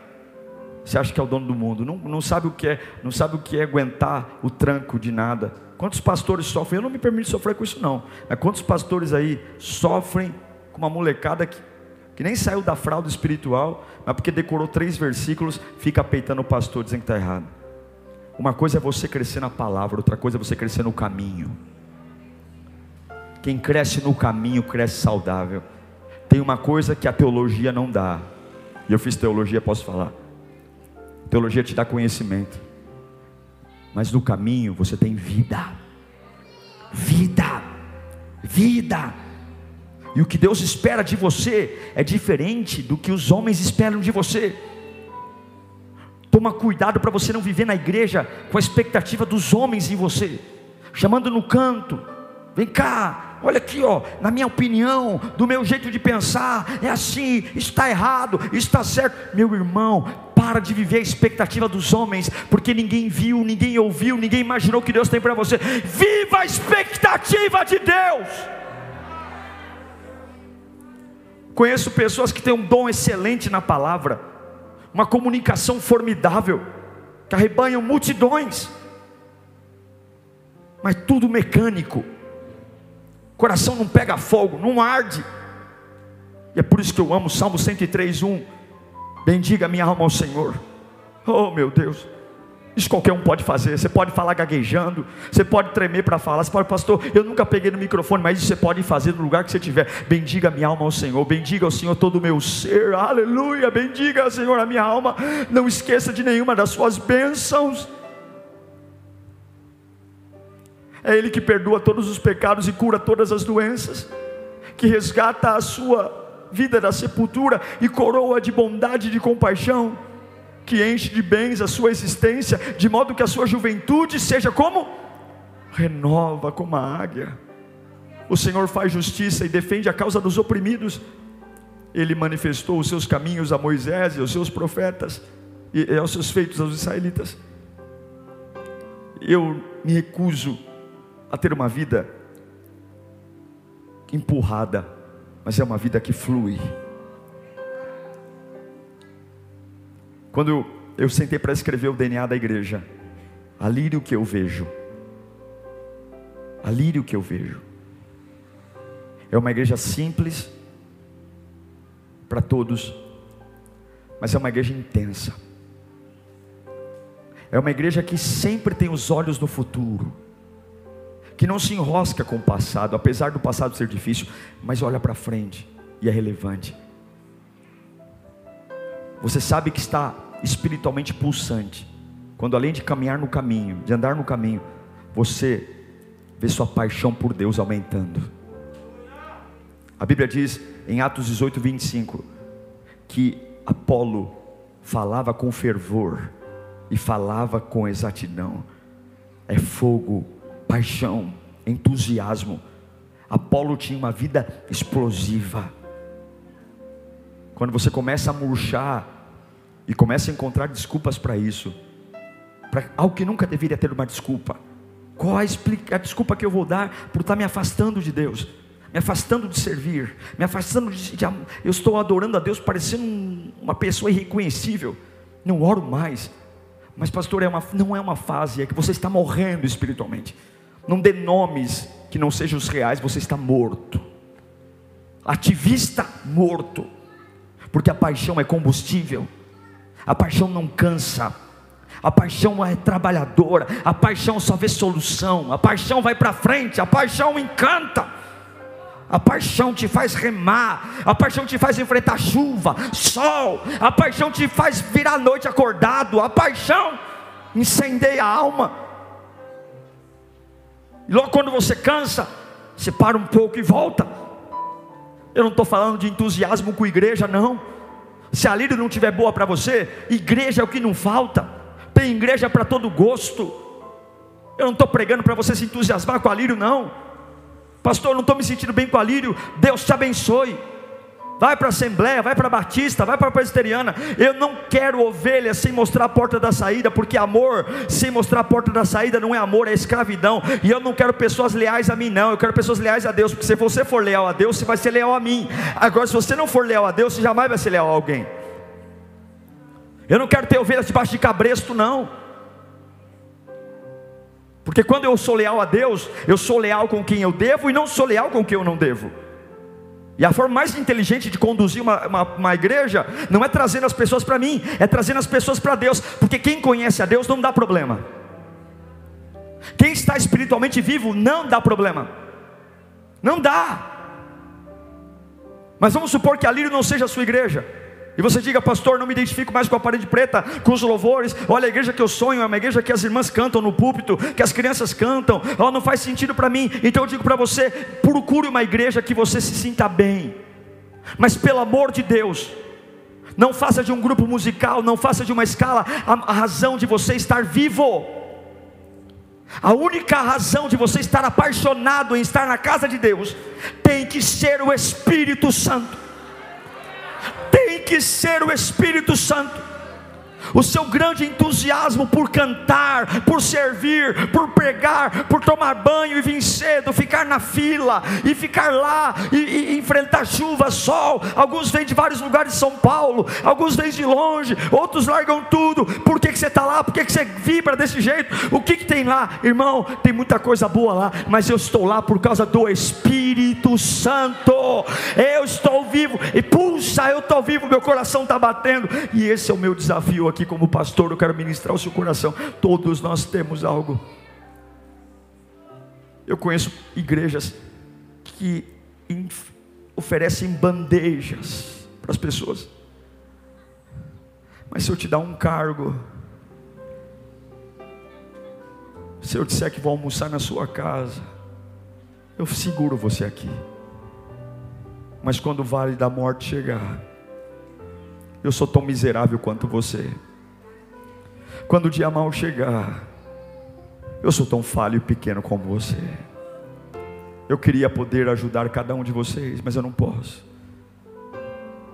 se acha que é o dono do mundo, não, não sabe o que é, não sabe o que é aguentar o tranco de nada. Quantos pastores sofrem? Eu não me permito sofrer com isso não. Mas quantos pastores aí sofrem com uma molecada que, que nem saiu da fralda espiritual, mas porque decorou três versículos, fica peitando o pastor dizendo que está errado. Uma coisa é você crescer na palavra, outra coisa é você crescer no caminho. Quem cresce no caminho cresce saudável. Tem uma coisa que a teologia não dá. E eu fiz teologia, posso falar. Teologia te dá conhecimento. Mas no caminho você tem vida. Vida. Vida. E o que Deus espera de você é diferente do que os homens esperam de você. Toma cuidado para você não viver na igreja com a expectativa dos homens em você, chamando no canto, vem cá, olha aqui, ó, na minha opinião, do meu jeito de pensar, é assim, está errado, está certo. Meu irmão, para de viver a expectativa dos homens, porque ninguém viu, ninguém ouviu, ninguém imaginou o que Deus tem para você. Viva a expectativa de Deus. Conheço pessoas que têm um dom excelente na palavra, uma comunicação formidável, que arrebanham multidões, mas tudo mecânico coração não pega fogo, não arde. E é por isso que eu amo Salmo 103, 1. Bendiga minha alma ao Senhor. Oh meu Deus. Isso qualquer um pode fazer. Você pode falar gaguejando, você pode tremer para falar. Você pode, pastor, eu nunca peguei no microfone, mas isso você pode fazer no lugar que você estiver. Bendiga minha alma ao Senhor, bendiga ao Senhor todo o meu ser, aleluia. Bendiga, Senhor, a minha alma. Não esqueça de nenhuma das suas bênçãos. É Ele que perdoa todos os pecados e cura todas as doenças, que resgata a sua vida da sepultura e coroa de bondade e de compaixão, que enche de bens a sua existência, de modo que a sua juventude seja como? Renova como a águia. O Senhor faz justiça e defende a causa dos oprimidos. Ele manifestou os seus caminhos a Moisés e aos seus profetas e aos seus feitos aos israelitas. Eu me recuso a ter uma vida empurrada, mas é uma vida que flui. Quando eu, sentei para escrever o DNA da igreja, ali o que eu vejo, ali o que eu vejo, é uma igreja simples para todos, mas é uma igreja intensa. É uma igreja que sempre tem os olhos no futuro que não se enrosca com o passado, apesar do passado ser difícil, mas olha para frente e é relevante. Você sabe que está espiritualmente pulsante, quando além de caminhar no caminho, de andar no caminho, você vê sua paixão por Deus aumentando. A Bíblia diz em Atos 18, 25, que Apolo falava com fervor e falava com exatidão. É fogo paixão, entusiasmo. Apolo tinha uma vida explosiva. Quando você começa a murchar e começa a encontrar desculpas para isso, para algo que nunca deveria ter uma desculpa. Qual a, a desculpa que eu vou dar por estar me afastando de Deus? me afastando de servir, me afastando de, de, eu estou adorando a Deus parecendo um, uma pessoa irreconhecível, não oro mais. Mas pastor, é uma, não é uma fase, é que você está morrendo espiritualmente. Não dê nomes que não sejam os reais, você está morto. Ativista morto. Porque a paixão é combustível. A paixão não cansa. A paixão é trabalhadora. A paixão só vê solução. A paixão vai para frente. A paixão encanta. A paixão te faz remar, a paixão te faz enfrentar chuva, sol, a paixão te faz virar a noite acordado, a paixão incendeia a alma. E logo quando você cansa, você para um pouco e volta. Eu não estou falando de entusiasmo com igreja, não. Se a líder não tiver boa para você, igreja é o que não falta. Tem igreja para todo gosto. Eu não estou pregando para você se entusiasmar com a lírio, não. Pastor, não estou me sentindo bem com a Lírio. Deus te abençoe vai para a Assembleia, vai para a Batista, vai para a Presbiteriana. Eu não quero ovelha sem mostrar a porta da saída, porque amor sem mostrar a porta da saída não é amor, é escravidão. E eu não quero pessoas leais a mim, não. Eu quero pessoas leais a Deus, porque se você for leal a Deus, você vai ser leal a mim. Agora, se você não for leal a Deus, você jamais vai ser leal a alguém. Eu não quero ter ovelhas debaixo de cabresto, não. Porque quando eu sou leal a Deus, eu sou leal com quem eu devo e não sou leal com quem eu não devo. E a forma mais inteligente de conduzir uma, uma, uma igreja não é trazendo as pessoas para mim, é trazendo as pessoas para Deus, porque quem conhece a Deus não dá problema. Quem está espiritualmente vivo não dá problema. Não dá. Mas vamos supor que a Lírio não seja a sua igreja. E você diga, pastor, não me identifico mais com a parede preta, com os louvores. Olha, a igreja que eu sonho é uma igreja que as irmãs cantam no púlpito, que as crianças cantam. Ela não faz sentido para mim. Então eu digo para você: procure uma igreja que você se sinta bem. Mas pelo amor de Deus, não faça de um grupo musical, não faça de uma escala a, razão de você estar vivo. A única razão de você estar apaixonado em estar na casa de Deus tem que ser o Espírito Santo tem que ser o Espírito Santo o seu grande entusiasmo por cantar, por servir, por pregar, por tomar banho e vir cedo, ficar na fila e ficar lá e, e enfrentar chuva, sol. Alguns vêm de vários lugares de São Paulo, alguns vêm de longe, outros largam tudo. Por que, que você está lá? Por que, que você vibra desse jeito? O que, que tem lá, irmão? Tem muita coisa boa lá, mas eu estou lá por causa do Espírito Santo. Eu estou vivo e pulsa, eu estou vivo, meu coração está batendo, e esse é o meu desafio aqui aqui como pastor, eu quero ministrar o seu coração. Todos nós temos algo. Eu conheço igrejas que oferecem bandejas para as pessoas. Mas se eu te dar um cargo, se eu disser que vou almoçar na sua casa, eu seguro você aqui. Mas quando o vale da morte chegar, eu sou tão miserável quanto você. Quando o dia mal chegar, eu sou tão falho e pequeno como você. Eu queria poder ajudar cada um de vocês, mas eu não posso.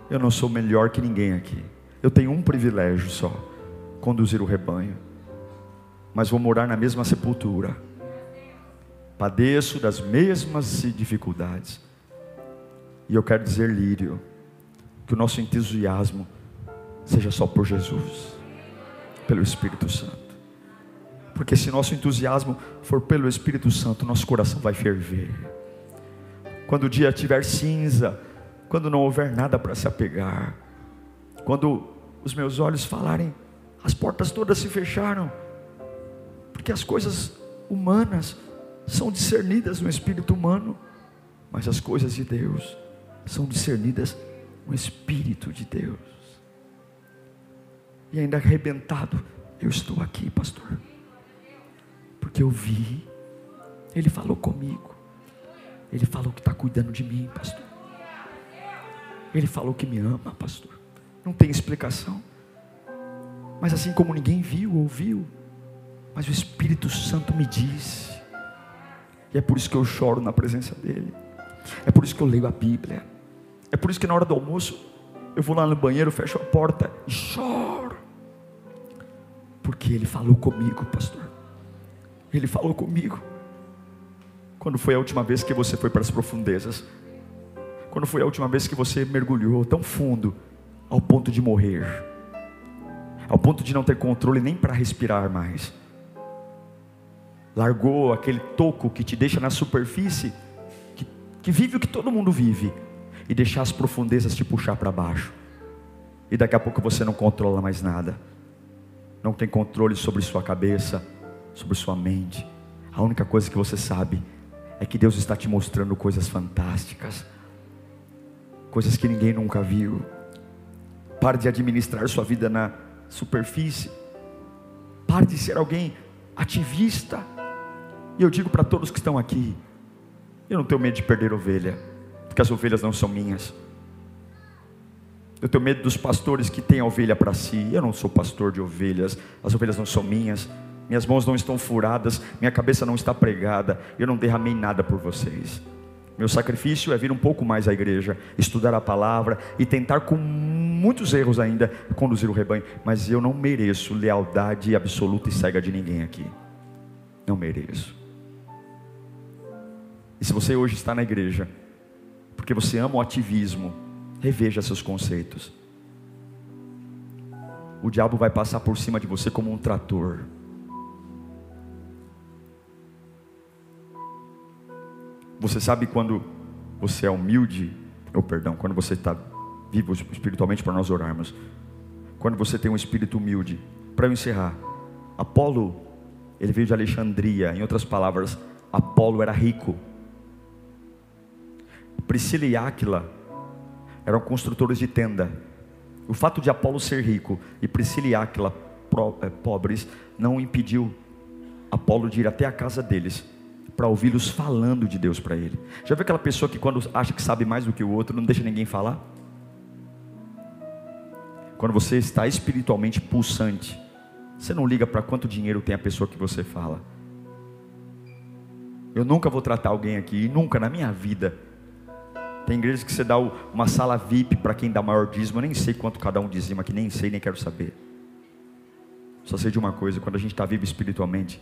Eu não sou melhor que ninguém aqui. Eu tenho um privilégio só: conduzir o rebanho. Mas vou morar na mesma sepultura. Padeço das mesmas dificuldades. E eu quero dizer, Lírio, que o nosso entusiasmo seja só por Jesus pelo Espírito Santo. Porque se nosso entusiasmo for pelo Espírito Santo, nosso coração vai ferver. Quando o dia tiver cinza, quando não houver nada para se apegar, quando os meus olhos falarem, as portas todas se fecharam, porque as coisas humanas são discernidas no espírito humano, mas as coisas de Deus são discernidas no espírito de Deus e ainda arrebentado, eu estou aqui, pastor. Porque eu vi, ele falou comigo, ele falou que está cuidando de mim, pastor. Ele falou que me ama, pastor. Não tem explicação. Mas assim como ninguém viu, ouviu, mas o Espírito Santo me disse. E é por isso que eu choro na presença dele. É por isso que eu leio a Bíblia. É por isso que na hora do almoço eu vou lá no banheiro, fecho a porta e choro. Porque Ele falou comigo, pastor. Ele falou comigo. Quando foi a última vez que você foi para as profundezas? Quando foi a última vez que você mergulhou tão fundo ao ponto de morrer? Ao ponto de não ter controle nem para respirar mais? Largou aquele toco que te deixa na superfície, que, que vive o que todo mundo vive, e deixar as profundezas te puxar para baixo. E daqui a pouco você não controla mais nada não tem controle sobre sua cabeça, sobre sua mente. A única coisa que você sabe é que Deus está te mostrando coisas fantásticas, coisas que ninguém nunca viu. Pare de administrar sua vida na superfície. Pare de ser alguém ativista. E eu digo para todos que estão aqui: eu não tenho medo de perder ovelha, porque as ovelhas não são minhas. Eu tenho medo dos pastores que têm a ovelha para si. Eu não sou pastor de ovelhas, as ovelhas não são minhas. Minhas mãos não estão furadas, minha cabeça não está pregada. Eu não derramei nada por vocês. Meu sacrifício é vir um pouco mais à igreja, estudar a palavra e tentar, com muitos erros ainda, conduzir o rebanho. Mas eu não mereço lealdade absoluta e cega de ninguém aqui. Não mereço. E se você hoje está na igreja, porque você ama o ativismo, reveja seus conceitos. O diabo vai passar por cima de você como um trator. Você sabe quando você é humilde, ou perdão, quando você está vivo espiritualmente para nós orarmos. Quando você tem um espírito humilde. Para eu encerrar, Apolo, ele veio de Alexandria, em outras palavras, Apolo era rico. Priscila e Áquila eram construtores de tenda. O fato de Apolo ser rico e Priscila e Áquila eh, pobres não impediu Apolo de ir até a casa deles para ouvi-los falando de Deus para ele. Já viu aquela pessoa que quando acha que sabe mais do que o outro, não deixa ninguém falar? Quando você está espiritualmente pulsante, você não liga para quanto dinheiro tem a pessoa que você fala. Eu nunca vou tratar alguém aqui, nunca na minha vida. Tem igrejas que você dá uma sala VIP para quem dá maior dízimo, eu nem sei quanto cada um dizima aqui, nem sei, nem quero saber. Só sei de uma coisa, quando a gente está vivo espiritualmente,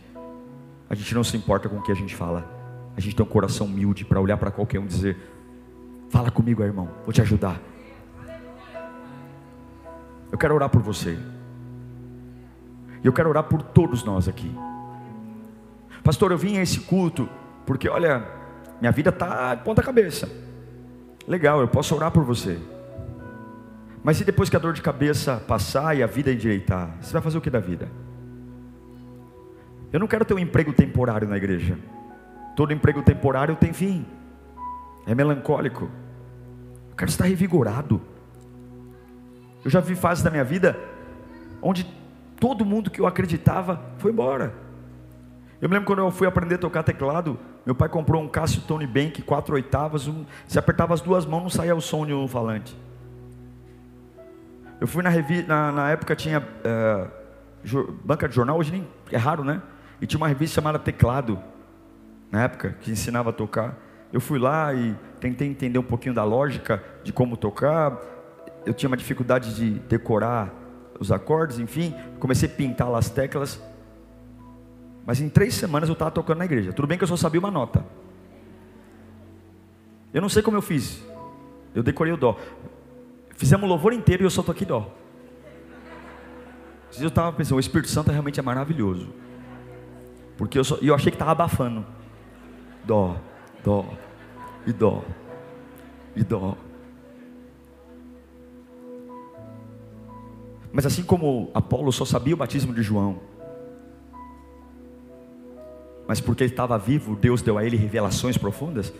a gente não se importa com o que a gente fala. A gente tem um coração humilde para olhar para qualquer um e dizer: Fala comigo, irmão, vou te ajudar. Eu quero orar por você. E eu quero orar por todos nós aqui. Pastor, eu vim a esse culto porque, olha, minha vida está de ponta cabeça. Legal, eu posso orar por você. Mas e depois que a dor de cabeça passar e a vida endireitar? Você vai fazer o que da vida? Eu não quero ter um emprego temporário na igreja. Todo emprego temporário tem fim. É melancólico. Eu quero estar revigorado. Eu já vi fases da minha vida onde todo mundo que eu acreditava foi embora. Eu me lembro quando eu fui aprender a tocar teclado, meu pai comprou um Cássio Tony Bank, quatro oitavas, um, se apertava as duas mãos não saía o som de um falante. Eu fui na revista, na, na época tinha uh, banca de jornal, hoje nem é raro, né? E tinha uma revista chamada Teclado, na época, que ensinava a tocar. Eu fui lá e tentei entender um pouquinho da lógica de como tocar. Eu tinha uma dificuldade de decorar os acordes, enfim. Comecei a pintar lá as teclas. Mas em três semanas eu estava tocando na igreja. Tudo bem que eu só sabia uma nota. Eu não sei como eu fiz. Eu decorei o dó. Fizemos o louvor inteiro e eu só toquei dó. Eu estava pensando, o Espírito Santo realmente é maravilhoso. Porque eu, só, eu achei que estava abafando. Dó, dó, e dó, e dó. Mas assim como Apolo só sabia o batismo de João, mas porque ele estava vivo, Deus deu a ele revelações profundas.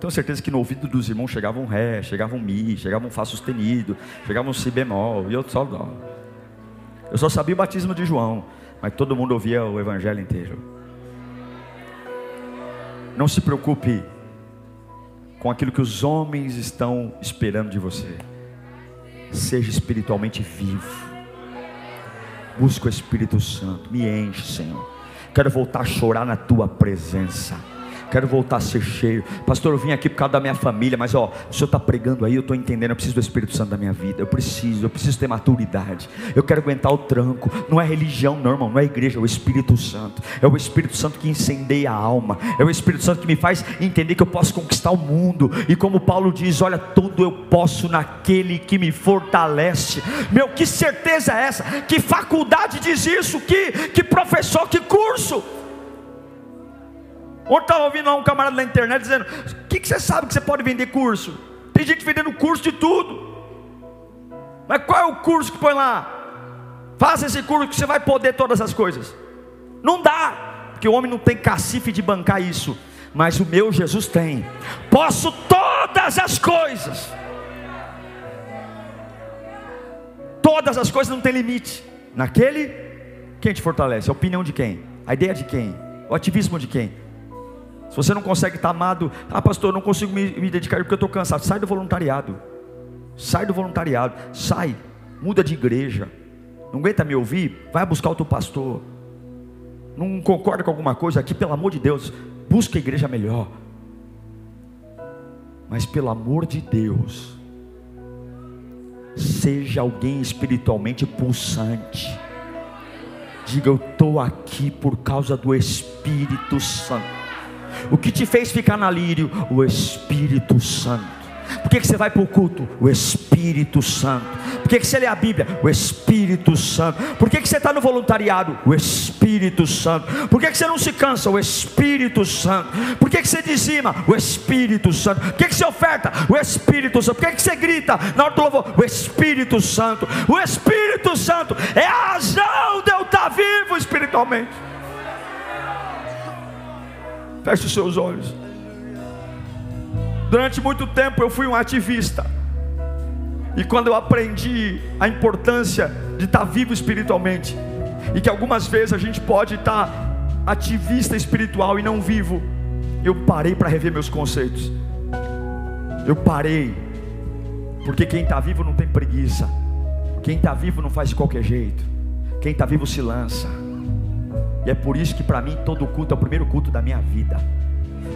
Tenho certeza que no ouvido dos irmãos chegava um ré, chegava um mi, chegava um fá sustenido, chegava um si bemol, e só dó. Eu só sabia o batismo de João, mas todo mundo ouvia o evangelho inteiro. Não se preocupe com aquilo que os homens estão esperando de você. Seja espiritualmente vivo. Busca o Espírito Santo. Me enche, Senhor. Quero voltar a chorar na tua presença. Quero voltar a ser cheio. Pastor, eu vim aqui por causa da minha família, mas ó, o senhor está pregando aí, eu estou entendendo. Eu preciso do Espírito Santo da minha vida. Eu preciso, eu preciso ter maturidade. Eu quero aguentar o tranco. Não é religião, não, irmão. Não é igreja, é o Espírito Santo. É o Espírito Santo que incendeia a alma. É o Espírito Santo que me faz entender que eu posso conquistar o mundo. E como Paulo diz: olha, tudo eu posso naquele que me fortalece. Meu, que certeza é essa? Que faculdade diz isso? Que, que professor, que curso? Ontem estava ouvindo lá um camarada na internet dizendo: O que, que você sabe que você pode vender curso? Tem gente vendendo curso de tudo. Mas qual é o curso que põe lá? Faça esse curso que você vai poder todas as coisas. Não dá, porque o homem não tem cacife de bancar isso. Mas o meu Jesus tem. Posso todas as coisas. Todas as coisas não tem limite. Naquele, quem te fortalece? A opinião de quem? A ideia de quem? O ativismo de quem? Se você não consegue estar amado, ah, pastor, não consigo me, me dedicar porque eu estou cansado. Sai do voluntariado. Sai do voluntariado. Sai. Muda de igreja. Não aguenta me ouvir? Vai buscar outro pastor. Não concorda com alguma coisa aqui, pelo amor de Deus, busca a igreja melhor. Mas pelo amor de Deus, seja alguém espiritualmente pulsante. Diga, eu estou aqui por causa do Espírito Santo. O que te fez ficar na lírio? O Espírito Santo. Por que, que você vai para o culto? O Espírito Santo. Por que, que você lê a Bíblia? O Espírito Santo. Por que, que você está no voluntariado? O Espírito Santo. Por que, que você não se cansa? O Espírito Santo. Por que, que você dizima? O Espírito Santo. Por que, que você oferta? O Espírito Santo. Por que, que você grita na hora do louvor? O Espírito Santo. O Espírito Santo é a razão de eu estar vivo espiritualmente. Feche os seus olhos. Durante muito tempo eu fui um ativista. E quando eu aprendi a importância de estar vivo espiritualmente, e que algumas vezes a gente pode estar ativista espiritual e não vivo, eu parei para rever meus conceitos. Eu parei, porque quem está vivo não tem preguiça, quem está vivo não faz de qualquer jeito, quem está vivo se lança. E é por isso que para mim todo culto é o primeiro culto da minha vida.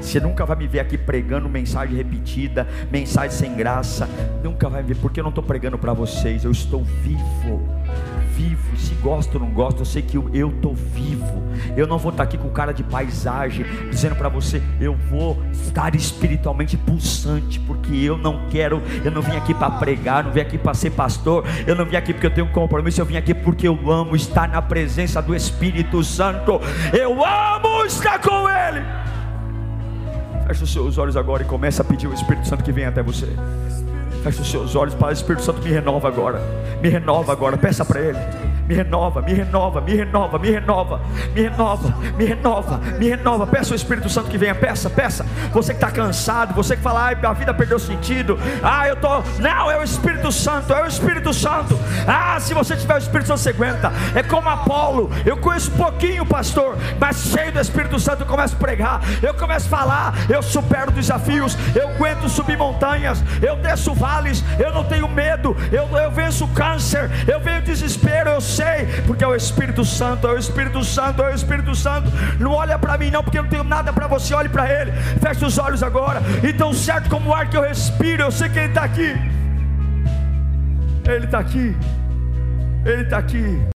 Você nunca vai me ver aqui pregando mensagem repetida, mensagem sem graça. Nunca vai me ver, porque eu não estou pregando para vocês. Eu estou vivo, vivo. Se gosto ou não gosto, eu sei que eu estou vivo. Eu não vou estar aqui com cara de paisagem, dizendo para você, eu vou estar espiritualmente pulsante, porque eu não quero, eu não vim aqui para pregar, não vim aqui para ser pastor, eu não vim aqui porque eu tenho um compromisso, eu vim aqui porque eu amo estar na presença do Espírito Santo. Eu amo estar com Ele. Feche os seus olhos agora e comece a pedir o Espírito Santo que venha até você. Feche os seus olhos para o Espírito Santo me renova agora. Me renova agora. Peça para Ele me renova, me renova, me renova, me renova, me renova, me renova, me renova. Peça o Espírito Santo que venha, peça, peça. Você que está cansado, você que fala, ai, a vida perdeu sentido. Ah, eu tô. Não, é o Espírito Santo, é o Espírito Santo. Ah, se você tiver o Espírito Santo, você aguenta. É como Apolo. Eu conheço pouquinho, pastor, mas cheio do Espírito Santo, eu começo a pregar, eu começo a falar, eu supero desafios, eu aguento subir montanhas, eu desço vales, eu não tenho medo, eu, eu venço câncer, eu venho desespero, eu sei, porque é o Espírito Santo, é o Espírito Santo, é o Espírito Santo. Não olha para mim, não, porque eu não tenho nada para você, olhe para Ele. Feche os olhos agora. Então, certo como o ar que eu respiro, eu sei que Ele está aqui. Ele está aqui. Ele está aqui.